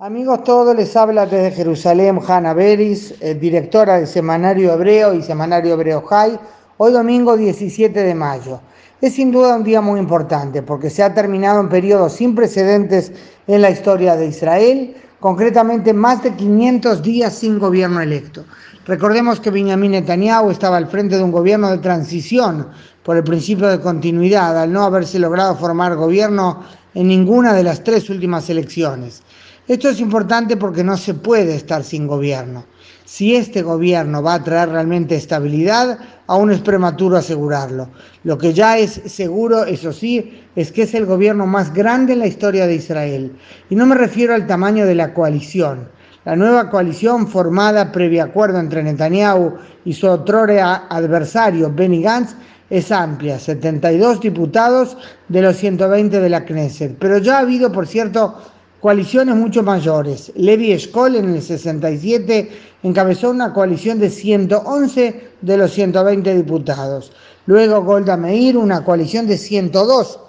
Amigos todos, les habla desde Jerusalén Hanna Beris, eh, directora del Semanario Hebreo y Semanario Hebreo High, hoy domingo 17 de mayo. Es sin duda un día muy importante porque se ha terminado un periodo sin precedentes en la historia de Israel, concretamente más de 500 días sin gobierno electo. Recordemos que Benjamin Netanyahu estaba al frente de un gobierno de transición por el principio de continuidad, al no haberse logrado formar gobierno en ninguna de las tres últimas elecciones. Esto es importante porque no se puede estar sin gobierno. Si este gobierno va a traer realmente estabilidad, aún es prematuro asegurarlo. Lo que ya es seguro, eso sí, es que es el gobierno más grande en la historia de Israel. Y no me refiero al tamaño de la coalición. La nueva coalición formada previo acuerdo entre Netanyahu y su otro adversario, Benny Gantz, es amplia, 72 diputados de los 120 de la Knesset. Pero ya ha habido, por cierto, coaliciones mucho mayores. Levi Eshkol en el 67 encabezó una coalición de 111 de los 120 diputados. Luego Golda Meir, una coalición de 102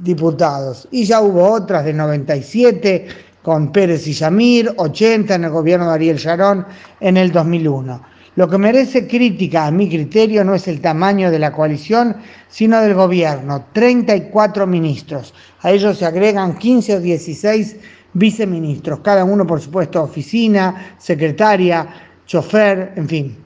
diputados. Y ya hubo otras de 97 con Pérez y Yamir, 80 en el gobierno de Ariel Sharon en el 2001. Lo que merece crítica a mi criterio no es el tamaño de la coalición, sino del gobierno. 34 ministros. A ellos se agregan 15 o 16 viceministros, cada uno por supuesto oficina, secretaria, chofer, en fin.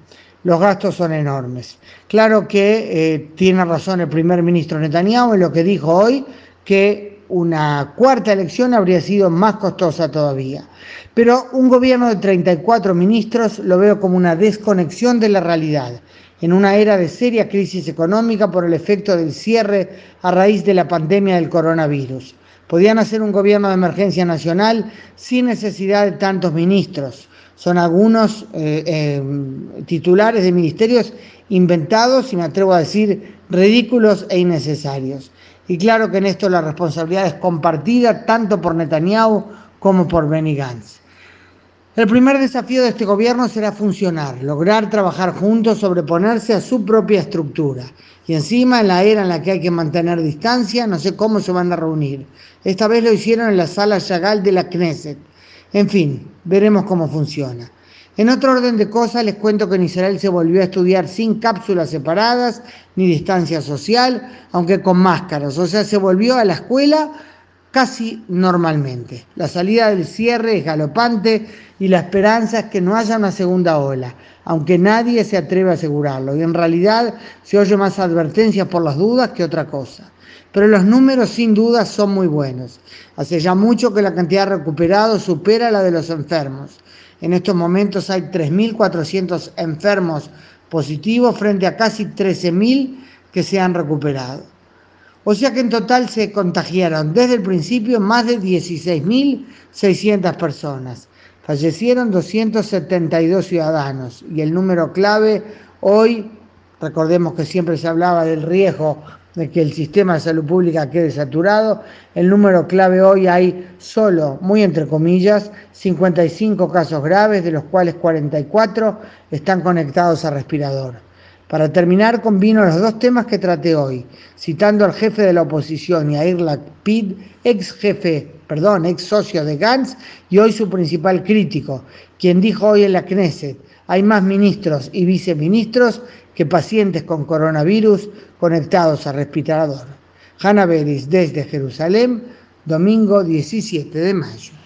Los gastos son enormes. Claro que eh, tiene razón el primer ministro Netanyahu en lo que dijo hoy, que una cuarta elección habría sido más costosa todavía. Pero un gobierno de 34 ministros lo veo como una desconexión de la realidad, en una era de seria crisis económica por el efecto del cierre a raíz de la pandemia del coronavirus. Podían hacer un gobierno de emergencia nacional sin necesidad de tantos ministros. Son algunos eh, eh, titulares de ministerios inventados y me atrevo a decir ridículos e innecesarios. Y claro que en esto la responsabilidad es compartida tanto por Netanyahu como por Benny Gantz. El primer desafío de este gobierno será funcionar, lograr trabajar juntos, sobreponerse a su propia estructura. Y encima, en la era en la que hay que mantener distancia, no sé cómo se van a reunir. Esta vez lo hicieron en la sala Chagall de la Knesset. En fin, veremos cómo funciona. En otro orden de cosas, les cuento que en Israel se volvió a estudiar sin cápsulas separadas ni distancia social, aunque con máscaras. O sea, se volvió a la escuela casi normalmente. La salida del cierre es galopante y la esperanza es que no haya una segunda ola, aunque nadie se atreve a asegurarlo. Y en realidad se oye más advertencias por las dudas que otra cosa. Pero los números sin duda son muy buenos. Hace ya mucho que la cantidad de recuperados supera la de los enfermos. En estos momentos hay 3.400 enfermos positivos frente a casi 13.000 que se han recuperado. O sea que en total se contagiaron desde el principio más de 16.600 personas. Fallecieron 272 ciudadanos y el número clave hoy, recordemos que siempre se hablaba del riesgo de que el sistema de salud pública quede saturado, el número clave hoy hay solo, muy entre comillas, 55 casos graves, de los cuales 44 están conectados a respirador. Para terminar, combino los dos temas que traté hoy, citando al jefe de la oposición, Yair Lapid, ex jefe, perdón, ex socio de Gantz y hoy su principal crítico, quien dijo hoy en la Knesset, hay más ministros y viceministros que pacientes con coronavirus conectados a respirador. Hanna Beris desde Jerusalén, domingo 17 de mayo.